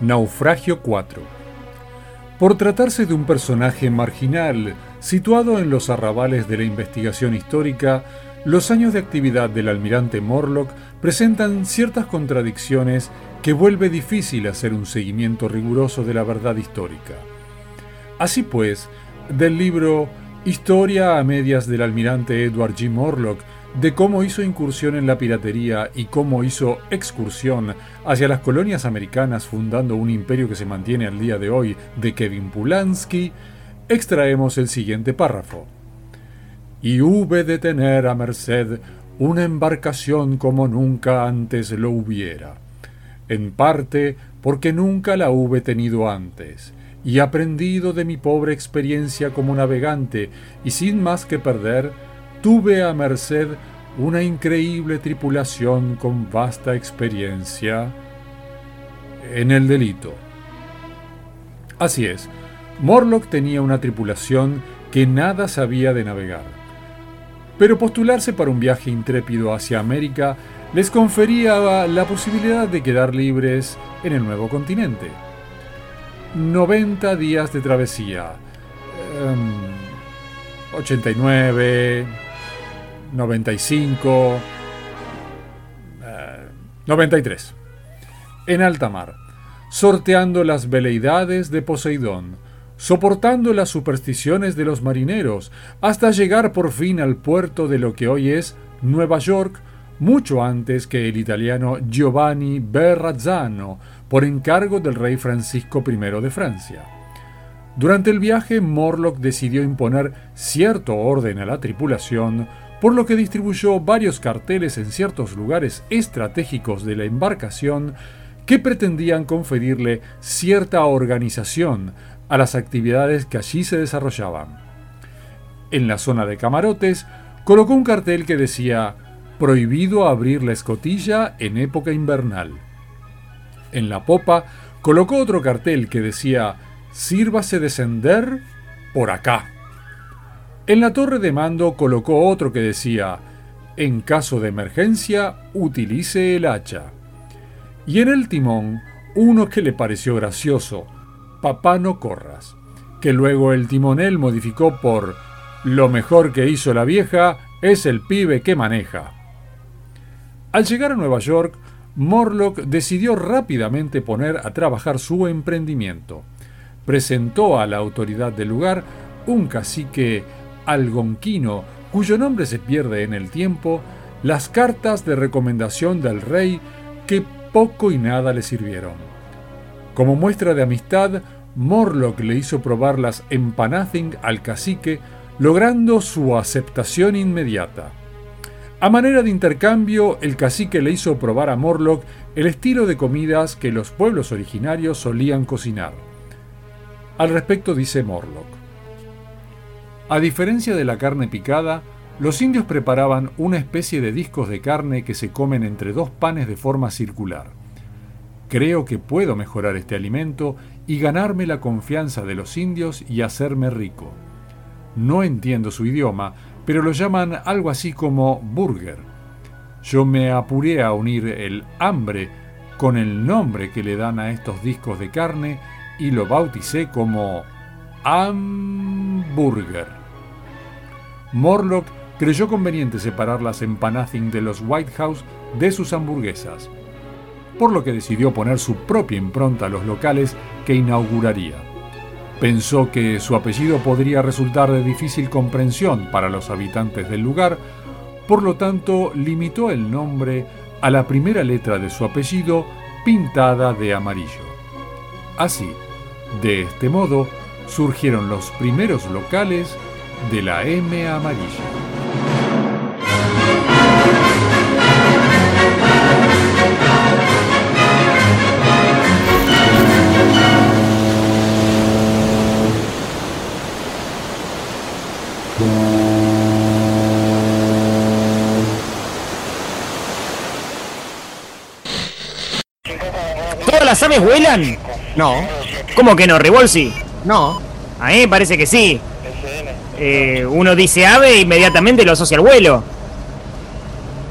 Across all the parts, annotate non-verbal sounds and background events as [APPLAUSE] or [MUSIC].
Naufragio 4. Por tratarse de un personaje marginal, situado en los arrabales de la investigación histórica, los años de actividad del almirante Morlock presentan ciertas contradicciones que vuelve difícil hacer un seguimiento riguroso de la verdad histórica. Así pues, del libro Historia a medias del almirante Edward G. Morlock, de cómo hizo incursión en la piratería y cómo hizo excursión hacia las colonias americanas fundando un imperio que se mantiene al día de hoy de Kevin Pulansky, extraemos el siguiente párrafo. Y hube de tener a merced una embarcación como nunca antes lo hubiera, en parte porque nunca la hube tenido antes, y aprendido de mi pobre experiencia como navegante, y sin más que perder, tuve a merced una increíble tripulación con vasta experiencia en el delito. Así es, Morlock tenía una tripulación que nada sabía de navegar pero postularse para un viaje intrépido hacia América les confería la posibilidad de quedar libres en el nuevo continente. 90 días de travesía. 89, 95, 93. En alta mar, sorteando las veleidades de Poseidón, soportando las supersticiones de los marineros, hasta llegar por fin al puerto de lo que hoy es Nueva York, mucho antes que el italiano Giovanni Berrazzano, por encargo del rey Francisco I de Francia. Durante el viaje, Morlock decidió imponer cierto orden a la tripulación, por lo que distribuyó varios carteles en ciertos lugares estratégicos de la embarcación que pretendían conferirle cierta organización, a las actividades que allí se desarrollaban. En la zona de camarotes colocó un cartel que decía Prohibido abrir la escotilla en época invernal. En la popa colocó otro cartel que decía Sírvase descender por acá. En la torre de mando colocó otro que decía En caso de emergencia, utilice el hacha. Y en el timón, uno que le pareció gracioso, Papá no corras, que luego el timonel modificó por Lo mejor que hizo la vieja es el pibe que maneja. Al llegar a Nueva York, Morlock decidió rápidamente poner a trabajar su emprendimiento. Presentó a la autoridad del lugar un cacique algonquino cuyo nombre se pierde en el tiempo, las cartas de recomendación del rey que poco y nada le sirvieron. Como muestra de amistad, Morlock le hizo probar las empanazing al cacique, logrando su aceptación inmediata. A manera de intercambio, el cacique le hizo probar a Morlock el estilo de comidas que los pueblos originarios solían cocinar. Al respecto dice Morlock. A diferencia de la carne picada, los indios preparaban una especie de discos de carne que se comen entre dos panes de forma circular. Creo que puedo mejorar este alimento y ganarme la confianza de los indios y hacerme rico. No entiendo su idioma, pero lo llaman algo así como burger. Yo me apuré a unir el hambre con el nombre que le dan a estos discos de carne y lo bauticé como hamburger. Morlock creyó conveniente separar las empanazing de los White House de sus hamburguesas por lo que decidió poner su propia impronta a los locales que inauguraría. Pensó que su apellido podría resultar de difícil comprensión para los habitantes del lugar, por lo tanto limitó el nombre a la primera letra de su apellido pintada de amarillo. Así, de este modo, surgieron los primeros locales de la M amarilla. ¿Todas las aves vuelan? No. ¿Cómo que no, Revolsi? No. A mí me parece que sí. Eh, uno dice ave e inmediatamente lo asocia al vuelo.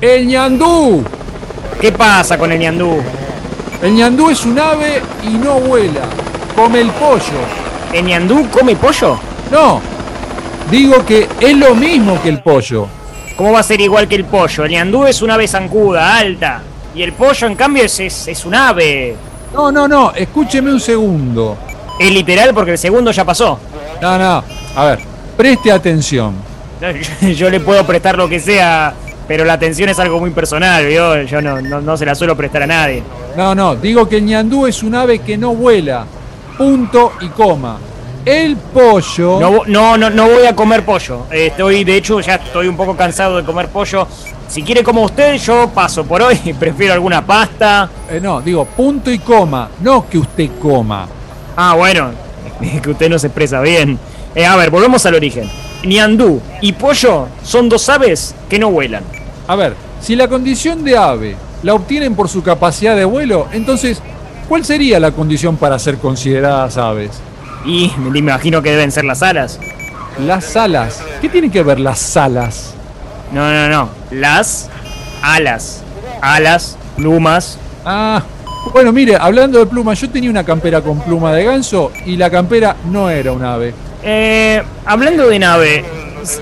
¡El ñandú! ¿Qué pasa con el ñandú? El ñandú es un ave y no vuela. Come el pollo. ¿El ñandú come pollo? No. Digo que es lo mismo que el pollo. ¿Cómo va a ser igual que el pollo? El ñandú es un ave zancuda, alta. Y el pollo, en cambio, es, es, es un ave. No, no, no. Escúcheme un segundo. Es literal porque el segundo ya pasó. No, no. A ver, preste atención. [LAUGHS] Yo, le puedo prestar lo que sea, pero la atención es algo muy personal, ¿vio? Yo no, no, no se la suelo prestar a nadie. No, no. Digo que el ñandú es un ave que no vuela. Punto y coma. El pollo. No, no, no, no voy a comer pollo. Estoy, de hecho, ya estoy un poco cansado de comer pollo. Si quiere como usted, yo paso por hoy. [LAUGHS] Prefiero alguna pasta. Eh, no, digo punto y coma. No que usted coma. Ah, bueno, [LAUGHS] que usted no se expresa bien. Eh, a ver, volvemos al origen. Niandú y pollo son dos aves que no vuelan. A ver, si la condición de ave la obtienen por su capacidad de vuelo, entonces, ¿cuál sería la condición para ser consideradas aves? Y me imagino que deben ser las alas. Las alas. ¿Qué tienen que ver las alas? No, no, no. Las alas. Alas, plumas. Ah, bueno, mire, hablando de plumas, yo tenía una campera con pluma de ganso y la campera no era un ave. Eh, hablando de nave,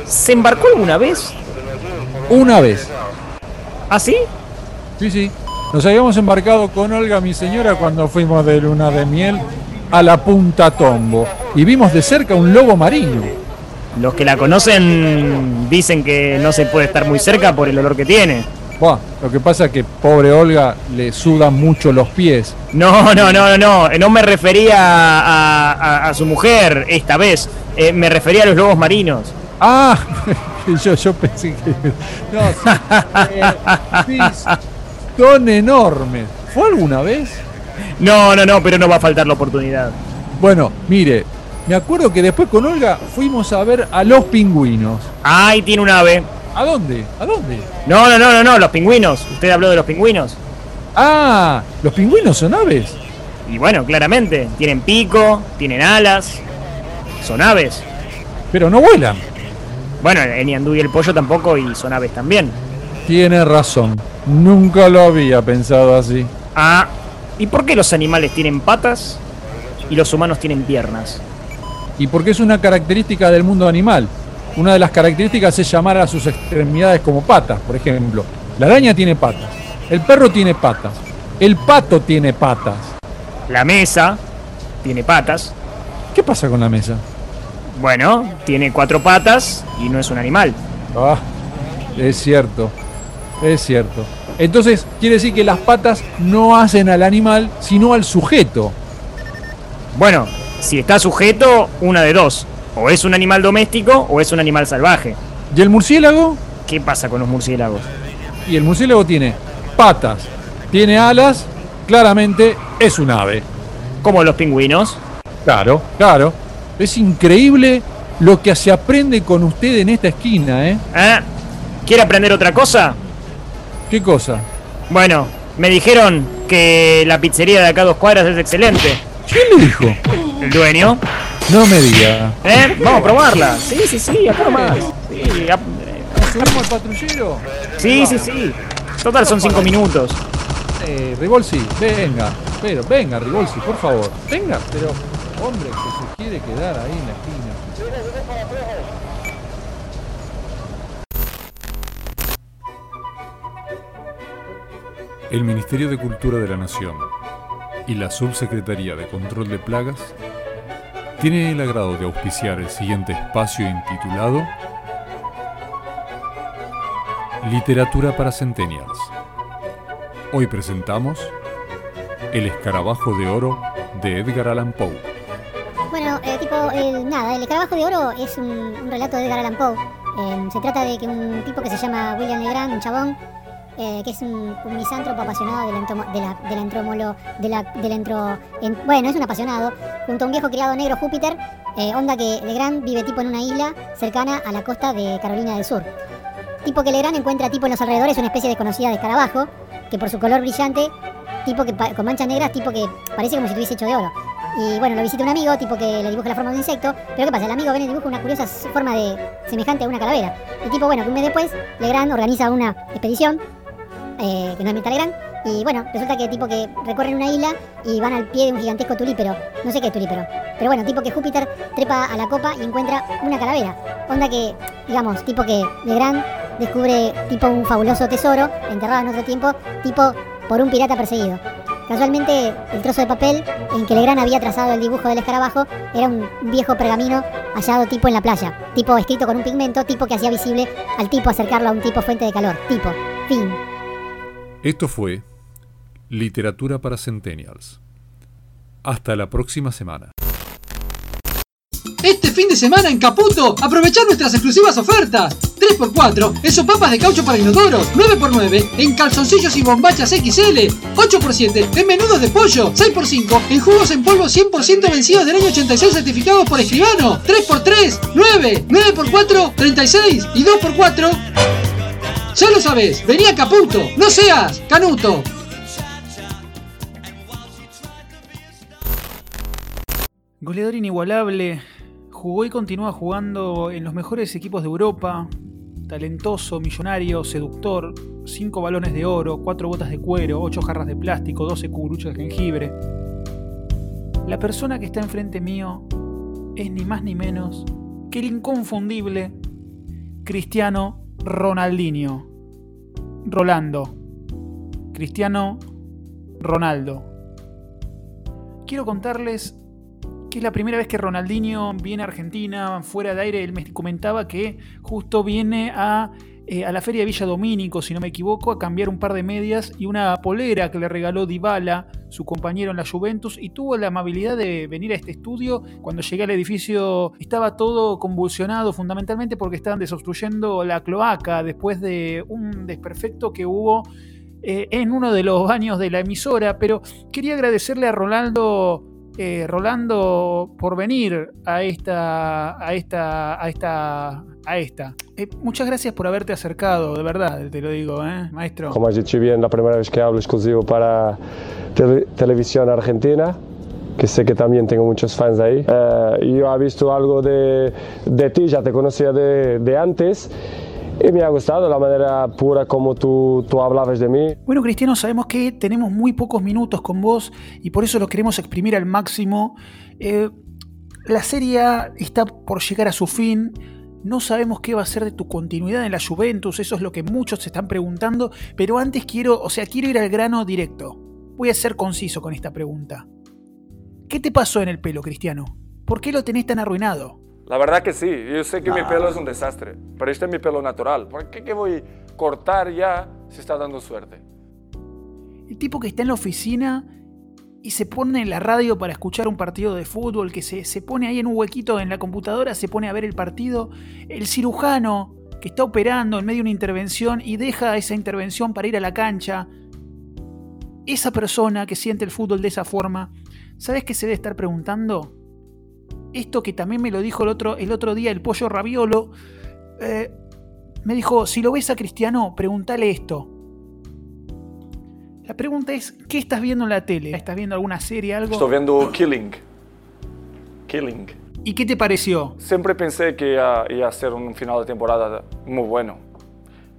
¿se embarcó alguna vez? Una vez. ¿Ah, sí? Sí, sí. Nos habíamos embarcado con Olga, mi señora, cuando fuimos de luna de miel a la Punta Tombo y vimos de cerca un lobo marino. Los que la conocen dicen que no se puede estar muy cerca por el olor que tiene. Buah, lo que pasa es que pobre Olga le sudan mucho los pies. No, no, no, no, no. No me refería a, a- a su mujer esta vez. Eh, me refería a los lobos marinos. Ah, [LAUGHS] yo, yo pensé que... No, sí, eh, sí, son enormes. ¿Fue alguna vez? No, no, no, pero no va a faltar la oportunidad. Bueno, mire, me acuerdo que después con Olga fuimos a ver a los pingüinos. Ahí tiene un ave. ¿A dónde? ¿A dónde? No, no, no, no, no, los pingüinos. Usted habló de los pingüinos. Ah, los pingüinos son aves. Y bueno, claramente, tienen pico, tienen alas, son aves. Pero no vuelan. Bueno, el ñandú y el pollo tampoco y son aves también. Tiene razón. Nunca lo había pensado así. Ah, ¿y por qué los animales tienen patas y los humanos tienen piernas? Y porque es una característica del mundo animal. Una de las características es llamar a sus extremidades como patas, por ejemplo. La araña tiene patas. El perro tiene patas. El pato tiene patas. La mesa tiene patas. ¿Qué pasa con la mesa? Bueno, tiene cuatro patas y no es un animal. Ah, es cierto. Es cierto. Entonces, quiere decir que las patas no hacen al animal, sino al sujeto. Bueno, si está sujeto, una de dos. O es un animal doméstico o es un animal salvaje. ¿Y el murciélago? ¿Qué pasa con los murciélagos? Y el murciélago tiene patas, tiene alas, claramente es un ave. Como los pingüinos. Claro, claro. Es increíble lo que se aprende con usted en esta esquina, ¿eh? ¿Ah? ¿Quiere aprender otra cosa? ¿Qué cosa? Bueno, me dijeron que la pizzería de acá a dos cuadras es excelente. ¿Quién le dijo? ¿El dueño? No me diga. ¿Eh? Vamos a probarla. Sí, sí, sí, acá nomás. Sí, ap- ¿Subimos al patrullero? sí, sí, sí. Total son cinco minutos. Eh, Rivolsi, venga. Pero, venga, Rivolsi, por favor. Venga, pero, hombre, que se quiere quedar ahí en la esquina. El Ministerio de Cultura de la Nación y la Subsecretaría de Control de Plagas tienen el agrado de auspiciar el siguiente espacio intitulado Literatura para Centennials. Hoy presentamos El escarabajo de oro de Edgar Allan Poe. Bueno, eh, tipo, el- nada, el escarabajo de oro es un, relato de Edgar Allan Poe. Eh, se trata de que un tipo que se llama William Legrand, un chabón, eh, que es un, un misántropo apasionado de la, entomo- de la, entromolo, de la, de la entro, en- bueno, es un apasionado, junto a un viejo criado negro Júpiter, eh, onda que Legrand vive tipo en una isla cercana a la costa de Carolina del Sur. Tipo que Legrand encuentra tipo en los alrededores una especie desconocida de escarabajo, que por su color brillante, tipo que con manchas negras, tipo que parece como si estuviese hecho de oro. Y bueno, lo visita un amigo, tipo que le dibuja la forma de un insecto. Pero ¿qué pasa? El amigo ve en el dibujo una curiosa forma de semejante a una calavera. Y tipo, bueno, que un mes después, Legrand organiza una expedición, eh, que no es Legrand, Y bueno, resulta que tipo que recorren una isla y van al pie de un gigantesco tulípero. No sé qué es tulípero. Pero bueno, tipo que Júpiter trepa a la copa y encuentra una calavera. Onda que, digamos, tipo que Legrand descubre tipo un fabuloso tesoro enterrado en otro tiempo, tipo por un pirata perseguido. Casualmente, el trozo de papel en que Legrand había trazado el dibujo del escarabajo era un viejo pergamino hallado tipo en la playa, tipo escrito con un pigmento, tipo que hacía visible al tipo acercarlo a un tipo fuente de calor, tipo, fin. Esto fue Literatura para Centennials. Hasta la próxima semana. Este fin de semana en Caputo, aprovechar nuestras exclusivas ofertas. 3x4 en sopapas de caucho para inodoros, 9x9 en calzoncillos y bombachas XL, 8x7 en menudos de pollo, 6x5 en jugos en polvo 100% vencidos del año 86 certificados por escribano, 3x3, 9, 9x4, 36 y 2x4. Ya lo sabes, vení a Caputo, no seas canuto. Goleador inigualable, jugó y continúa jugando en los mejores equipos de Europa, talentoso, millonario, seductor, 5 balones de oro, 4 botas de cuero, 8 jarras de plástico, 12 cuburuchos de jengibre. La persona que está enfrente mío es ni más ni menos que el inconfundible Cristiano Ronaldinho. Rolando. Cristiano Ronaldo. Quiero contarles que es la primera vez que Ronaldinho viene a Argentina, fuera de aire, él me comentaba que justo viene a, eh, a la feria de Villa Domínico, si no me equivoco, a cambiar un par de medias y una polera que le regaló Dybala, su compañero en la Juventus, y tuvo la amabilidad de venir a este estudio. Cuando llegué al edificio estaba todo convulsionado, fundamentalmente porque estaban desobstruyendo la cloaca después de un desperfecto que hubo eh, en uno de los baños de la emisora, pero quería agradecerle a Ronaldo eh, Rolando por venir a esta, a esta, a esta, a esta. Eh, muchas gracias por haberte acercado, de verdad, te lo digo, ¿eh, maestro. Como has dicho bien, la primera vez que hablo exclusivo para tele- televisión argentina, que sé que también tengo muchos fans ahí. Yo he visto algo de, de ti, ya te conocía de, de antes. Y me ha gustado la manera pura como tú, hablabas de mí. Bueno, Cristiano, sabemos que tenemos muy pocos minutos con vos y por eso lo queremos exprimir al máximo. Eh, la serie está por llegar a su fin. No sabemos qué va a ser de tu continuidad en la Juventus, eso es lo que muchos se están preguntando, pero antes quiero, o sea, quiero ir al grano directo. Voy a ser conciso con esta pregunta. ¿Qué te pasó en el pelo, Cristiano? ¿Por qué lo tenés tan arruinado? La verdad que sí, yo sé que mi pelo es un desastre, pero este es mi pelo natural. ¿Por qué que voy a cortar ya si está dando suerte? El tipo que está en la oficina y se pone en la radio para escuchar un partido de fútbol, que se, se pone ahí en un huequito en la computadora, se pone a ver el partido. El cirujano que está operando en medio de una intervención y deja esa intervención para ir a la cancha. Esa persona que siente el fútbol de esa forma, ¿sabes qué se debe estar preguntando? Esto que también me lo dijo el otro, el otro día el pollo raviolo, eh, me dijo, si lo ves a Cristiano, pregúntale esto. La pregunta es, ¿qué estás viendo en la tele? ¿Estás viendo alguna serie, algo? Estoy viendo Killing. Killing. ¿Y qué te pareció? Siempre pensé que iba, iba a ser un final de temporada muy bueno,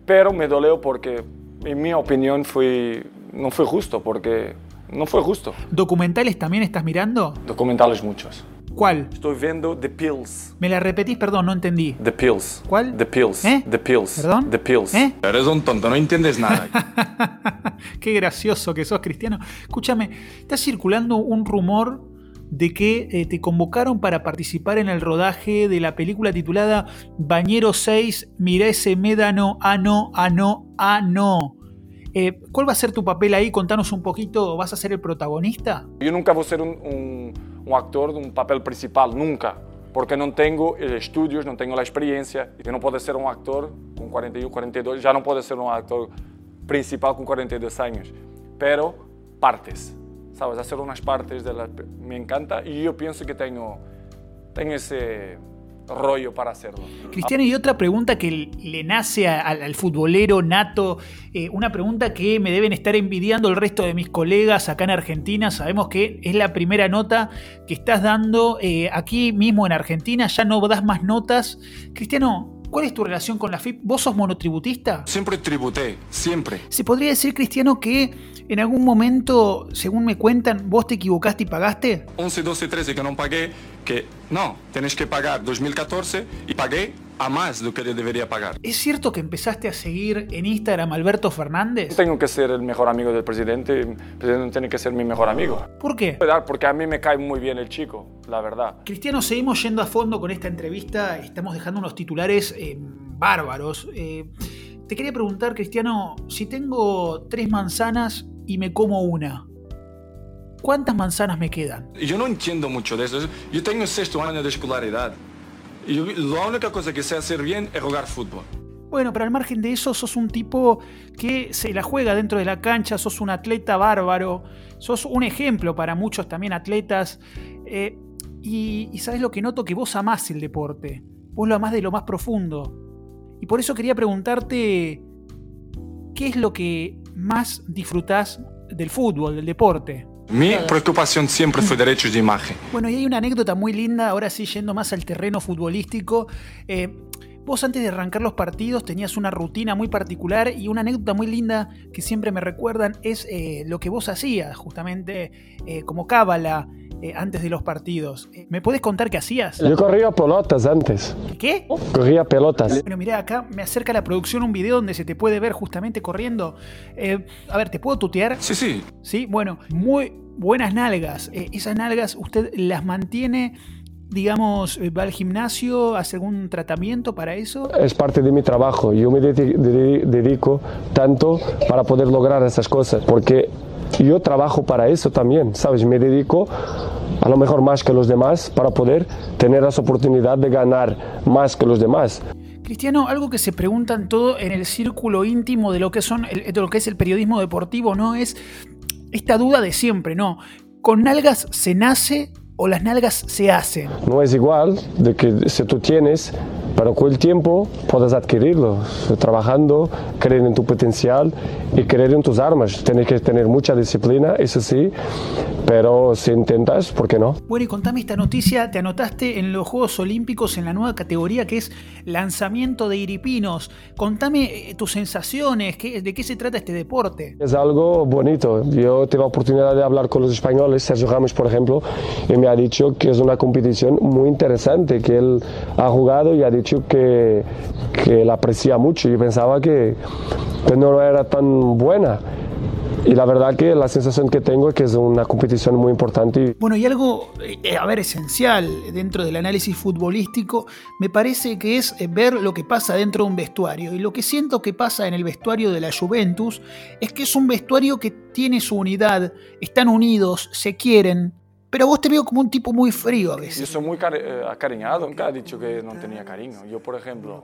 pero me dolió porque, en mi opinión, fue, no fue justo, porque no fue justo. ¿Documentales también estás mirando? Documentales muchos. ¿Cuál? Estoy viendo The Pills. ¿Me la repetís? Perdón, no entendí. The Pills. ¿Cuál? The Pills. ¿Eh? The Pills. ¿Perdón? The Pills. ¿Eh? Eres un tonto, no entiendes nada. [LAUGHS] Qué gracioso que sos, Cristiano. Escúchame, está circulando un rumor de que eh, te convocaron para participar en el rodaje de la película titulada Bañero 6, Mira ese médano, ah no, ah no, ah no. Eh, ¿Cuál va a ser tu papel ahí? Contanos un poquito, ¿vas a ser el protagonista? Yo nunca voy a ser un, un, un actor de un papel principal, nunca. Porque no tengo estudios, no tengo la experiencia. Y que no puedo ser un actor con 41, 42, ya no puedo ser un actor principal con 42 años. Pero partes, ¿sabes? Hacer unas partes de la, me encanta y yo pienso que tengo, tengo ese rollo para hacerlo. Cristiano, y otra pregunta que le nace al futbolero nato, eh, una pregunta que me deben estar envidiando el resto de mis colegas acá en Argentina. Sabemos que es la primera nota que estás dando eh, aquí mismo en Argentina, ya no das más notas. Cristiano, ¿cuál es tu relación con la FIP? ¿Vos sos monotributista? Siempre tributé, siempre. Se podría decir, Cristiano, que ¿En algún momento, según me cuentan, vos te equivocaste y pagaste? 11, 12, 13 que no pagué, que no, tenés que pagar 2014 y pagué a más de lo que debería pagar. ¿Es cierto que empezaste a seguir en Instagram a Alberto Fernández? Tengo que ser el mejor amigo del presidente, el presidente tiene que ser mi mejor amigo. ¿Por qué? Porque a mí me cae muy bien el chico, la verdad. Cristiano, seguimos yendo a fondo con esta entrevista, estamos dejando unos titulares eh, bárbaros. Eh, te quería preguntar, Cristiano, si tengo tres manzanas y me como una, ¿cuántas manzanas me quedan? Yo no entiendo mucho de eso. Yo tengo sexto año de escolaridad. Y la única cosa que sé hacer bien es jugar fútbol. Bueno, pero al margen de eso, sos un tipo que se la juega dentro de la cancha, sos un atleta bárbaro, sos un ejemplo para muchos también atletas. eh, y, y sabes lo que noto, que vos amás el deporte, vos lo amás de lo más profundo. Y por eso quería preguntarte, ¿qué es lo que más disfrutás del fútbol, del deporte? Mi preocupación siempre fue derechos de imagen. [LAUGHS] Bueno, y hay una anécdota muy linda, ahora sí yendo más al terreno futbolístico. Eh, vos antes de arrancar los partidos tenías una rutina muy particular y una anécdota muy linda que siempre me recuerdan es eh, lo que vos hacías justamente eh, como cábala eh, antes de los partidos. Eh, ¿Me podés contar qué hacías? Yo corría pelotas antes. ¿Qué? Corría pelotas. Bueno, mirá, acá me acerca la producción un video donde se te puede ver justamente corriendo. Eh, a ver, ¿te puedo tutear? Sí, sí. Sí, bueno, muy buenas nalgas. Eh, esas nalgas usted las mantiene, digamos, va al gimnasio, hace algún tratamiento para eso. Es parte de mi trabajo. Yo me dedi- dedi- dedico tanto para poder lograr esas cosas, porque yo trabajo para eso también, ¿sabes? Me dedico a lo mejor más que los demás para poder tener esa oportunidad de ganar más que los demás. Cristiano, algo que se preguntan todo en el círculo íntimo de lo que son de lo que es el periodismo deportivo, ¿no? Es esta duda de siempre, ¿no? ¿Con nalgas se nace o las nalgas se hacen? No es igual de que si tú tienes, pero con el tiempo puedes adquirirlo, trabajando, creer en tu potencial y creer en tus armas. Tienes que tener mucha disciplina, eso sí, pero si intentas, ¿por qué no? Bueno, y contame esta noticia, te anotaste en los Juegos Olímpicos en la nueva categoría que es lanzamiento de iripinos. Contame eh, tus sensaciones, qué- de qué se trata este deporte. Es algo bonito. Yo tuve la oportunidad de hablar con los españoles, Sergio Ramos, por ejemplo, y me ha dicho que es una competición muy interesante, que él ha jugado y ha dicho que, que la aprecia mucho. Yo pensaba que, que no era tan buena. Y la verdad que la sensación que tengo es que es una competición muy importante. Bueno, y algo, eh, a ver, esencial dentro del análisis futbolístico, me parece que es eh, ver lo que pasa dentro de un vestuario. Y lo que siento que pasa en el vestuario de la Juventus es que es un vestuario que tiene su unidad, están unidos, se quieren, pero vos te veo como un tipo muy frío a Yo veces. soy muy cari- eh, acariñado, nunca he dicho que no tenía cariño. Yo, por ejemplo,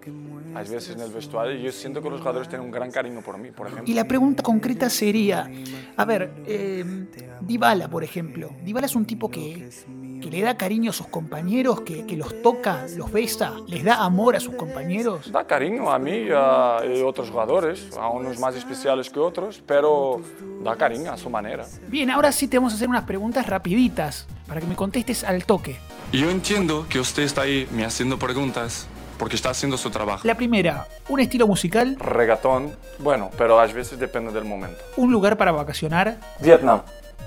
a veces en el vestuario, yo siento que los jugadores tienen un gran cariño por mí, por ejemplo. Y la pregunta concreta sería, a ver, eh, Dybala, por ejemplo. Dybala es un tipo que, que le da cariño a sus compañeros, que, que los toca, los besa, les da amor a sus compañeros. Da cariño a mí y a y otros jugadores, a unos más especiales que otros, pero da cariño a su manera. Bien, ahora sí te vamos a hacer unas preguntas rapiditas para que me contestes al toque. Yo entiendo que usted está ahí me haciendo preguntas porque está haciendo su trabajo. La primera, un estilo musical, Regatón, bueno, pero a veces depende del momento. un lugar para vacacionar, Vietnam.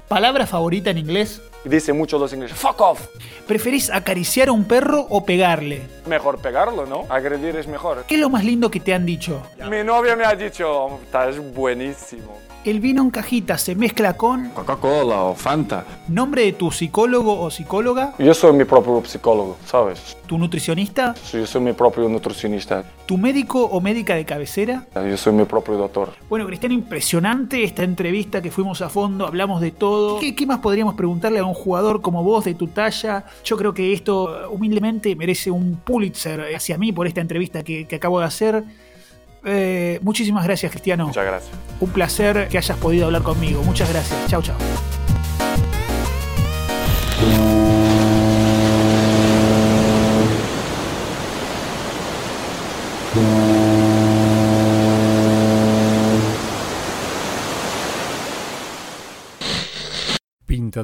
Palabra favorita en inglés. Dice mucho los ingleses, fuck off. ¿Preferís acariciar a un perro o pegarle? Mejor pegarlo, ¿no? Agredir es mejor. ¿Qué es lo más lindo que te han dicho? Mi novia me ha dicho, estás buenísimo. El vino en cajita se mezcla con Coca-Cola o Fanta. nombre de tu psicólogo o psicóloga, Yo soy mi propio psicólogo, ¿sabes? tu nutricionista, Sí, Yo soy mi propio nutricionista. tu médico o médica de cabecera. Yo soy mi propio doctor. Bueno, Cristiano, impresionante esta entrevista que fuimos a fondo, hablamos de todo. ¿Qué, qué más podríamos preguntarle a un jugador como vos de tu talla? Yo creo que esto humildemente merece un Pulitzer hacia mí por esta entrevista que, que acabo de hacer. Eh, muchísimas gracias, Cristiano. Muchas gracias. Un placer que hayas podido hablar conmigo. Muchas gracias. Chao, chao.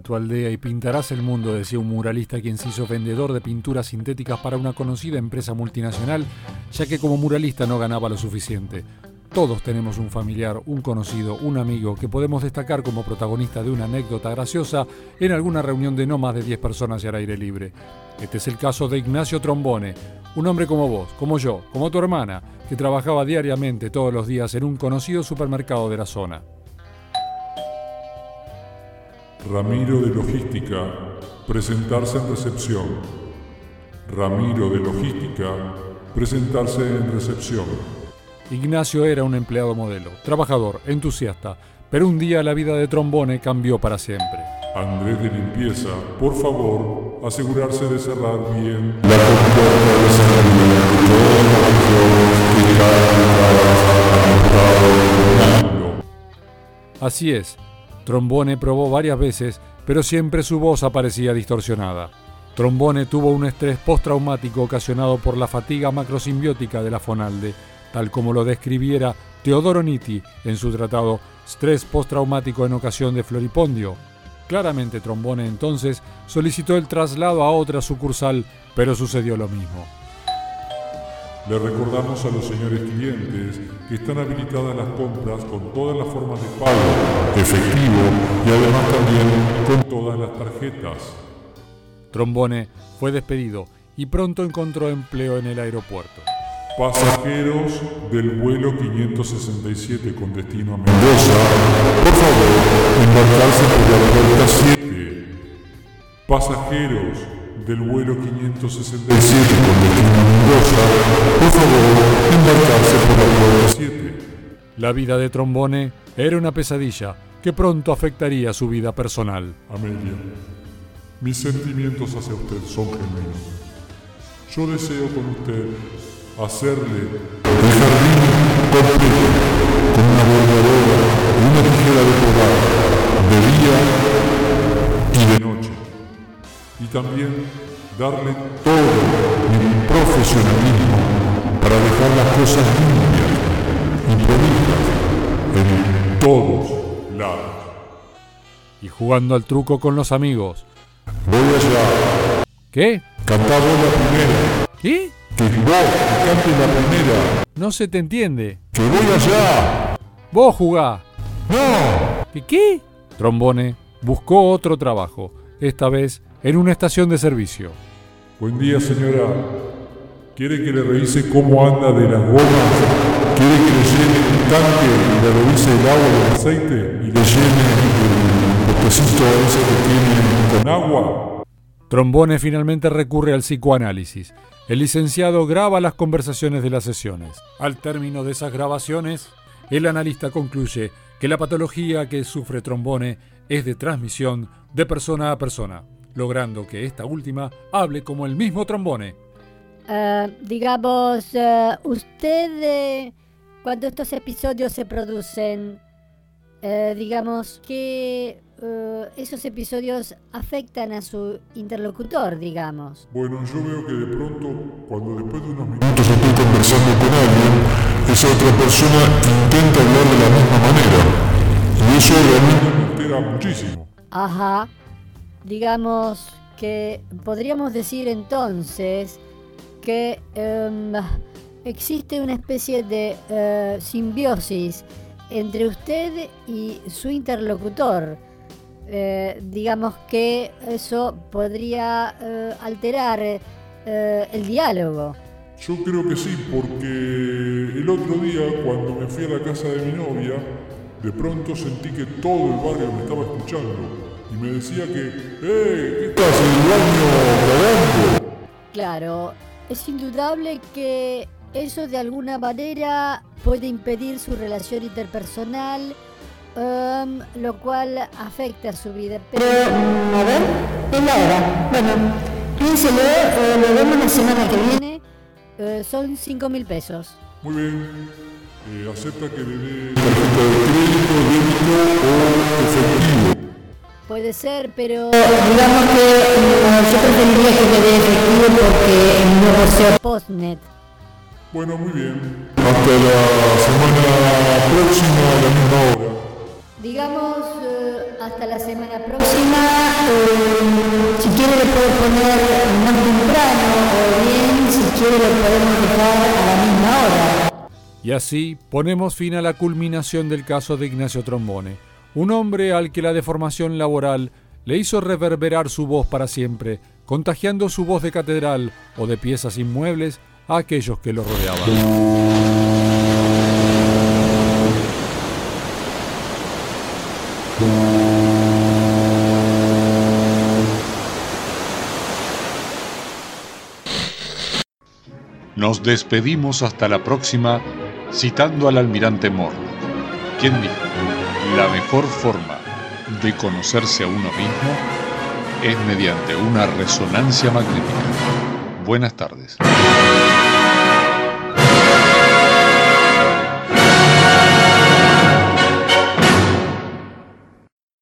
Tu aldea y pintarás el mundo, decía un muralista quien se hizo vendedor de pinturas sintéticas para una conocida empresa multinacional, ya que como muralista no ganaba lo suficiente. Todos tenemos un familiar, un conocido, un amigo que podemos destacar como protagonista de una anécdota graciosa en alguna reunión de no más de 10 personas y al aire libre. Este es el caso de Ignacio Trombone, un hombre como vos, como yo, como tu hermana, que trabajaba diariamente todos los días en un conocido supermercado de la zona. Ramiro de Logística, presentarse en recepción. Ramiro de Logística, presentarse en recepción. Ignacio era un empleado modelo, trabajador, entusiasta, pero un día la vida de Trombone cambió para siempre. Andrés de limpieza, por favor, asegurarse de cerrar bien la compuerta de Así es, Trombone probó varias veces, pero siempre su voz aparecía distorsionada. Trombone tuvo un estrés postraumático ocasionado por la fatiga macrosimbiótica de la Fonalde, tal como lo describiera Teodoro Nitti en su tratado Stress postraumático en ocasión de floripondio. Claramente Trombone entonces solicitó el traslado a otra sucursal, pero sucedió lo mismo. Le recordamos a los señores clientes que están habilitadas las compras con todas las formas de pago, efectivo y además también con todas las tarjetas. Trombone fue despedido y pronto encontró empleo en el aeropuerto. Pasajeros del vuelo 567 con destino a Mendoza, por favor, embarcarse por la puerta 7. Pasajeros del vuelo 567 con destino a Por favor, embarcarse por la puerta 7. La vida de Trombone era una pesadilla que pronto afectaría su vida personal. Amelia, mis sentimientos hacia usted son genuinos. Yo deseo con usted hacerle el jardín completo con una bordadora y una tijera de podar de día y de noche. Y también darle todo mi profesionalismo para dejar las cosas limpias y prolijas en todos lados. Y jugando al truco con los amigos. Voy allá. ¿Qué? Cantá vos la primera. ¿Qué? Que vos cantes la primera. No se te entiende. Que voy allá. Vos jugá. No. ¿Qué qué? Trombone buscó otro trabajo, esta vez en una estación de servicio. Buen día, señora. ¿Quiere que le revise cómo anda de las gomas? ¿Quiere que le llene un tanque y le revise el agua del aceite? ¿Y le llene el botecito ese que tiene con agua? Trombone finalmente recurre al psicoanálisis. El licenciado graba las conversaciones de las sesiones. Al término de esas grabaciones, el analista concluye que la patología que sufre Trombone es de transmisión de persona a persona, logrando que esta última hable como el mismo Trombone. Eh, digamos, eh, usted, eh, cuando estos episodios se producen, eh, digamos que esos episodios afectan a su interlocutor, digamos. Bueno, yo veo que de pronto, cuando después de unos minutos estoy conversando con alguien, esa otra persona intenta hablar de la misma manera. Y eso realmente me altera muchísimo. Ajá. Digamos que podríamos decir entonces que em, existe una especie de eh, simbiosis entre usted y su interlocutor. Eh, digamos que eso podría eh, alterar el diálogo. Yo creo que sí, porque el otro día, cuando me fui a la casa de mi novia, de pronto sentí que todo el barrio me estaba escuchando y me decía que, ¡eh! ¿Qué estás en el baño grabando? Claro, es indudable que eso de alguna manera puede impedir su relación interpersonal, em, lo cual afecta su vida. Pero, a ver, es la hora. Bueno, piénselo, eh, lo vemos la semana que viene. eh, son 5 mil pesos. Muy bien. Eh, ¿Acepta que le dé tarjeta de crédito, débito o efectivo? Puede ser, pero... Digamos que yo preferiría que dé efectivo porque no poseo Postnet. Bueno, muy bien. Hasta la semana próxima a la misma hora. Digamos, eh, hasta la semana próxima. próxima. eh, si quiere le puedo poner más temprano o bien si quiere lo podemos dejar a la misma hora. Y así ponemos fin a la culminación del caso de Ignacio Trombone, un hombre al que la deformación laboral le hizo reverberar su voz para siempre, contagiando su voz de catedral o de piezas inmuebles a aquellos que lo rodeaban. Nos despedimos hasta la próxima citando al almirante Morro, quien dijo, la mejor forma de conocerse a uno mismo es mediante una resonancia magnética. Buenas tardes.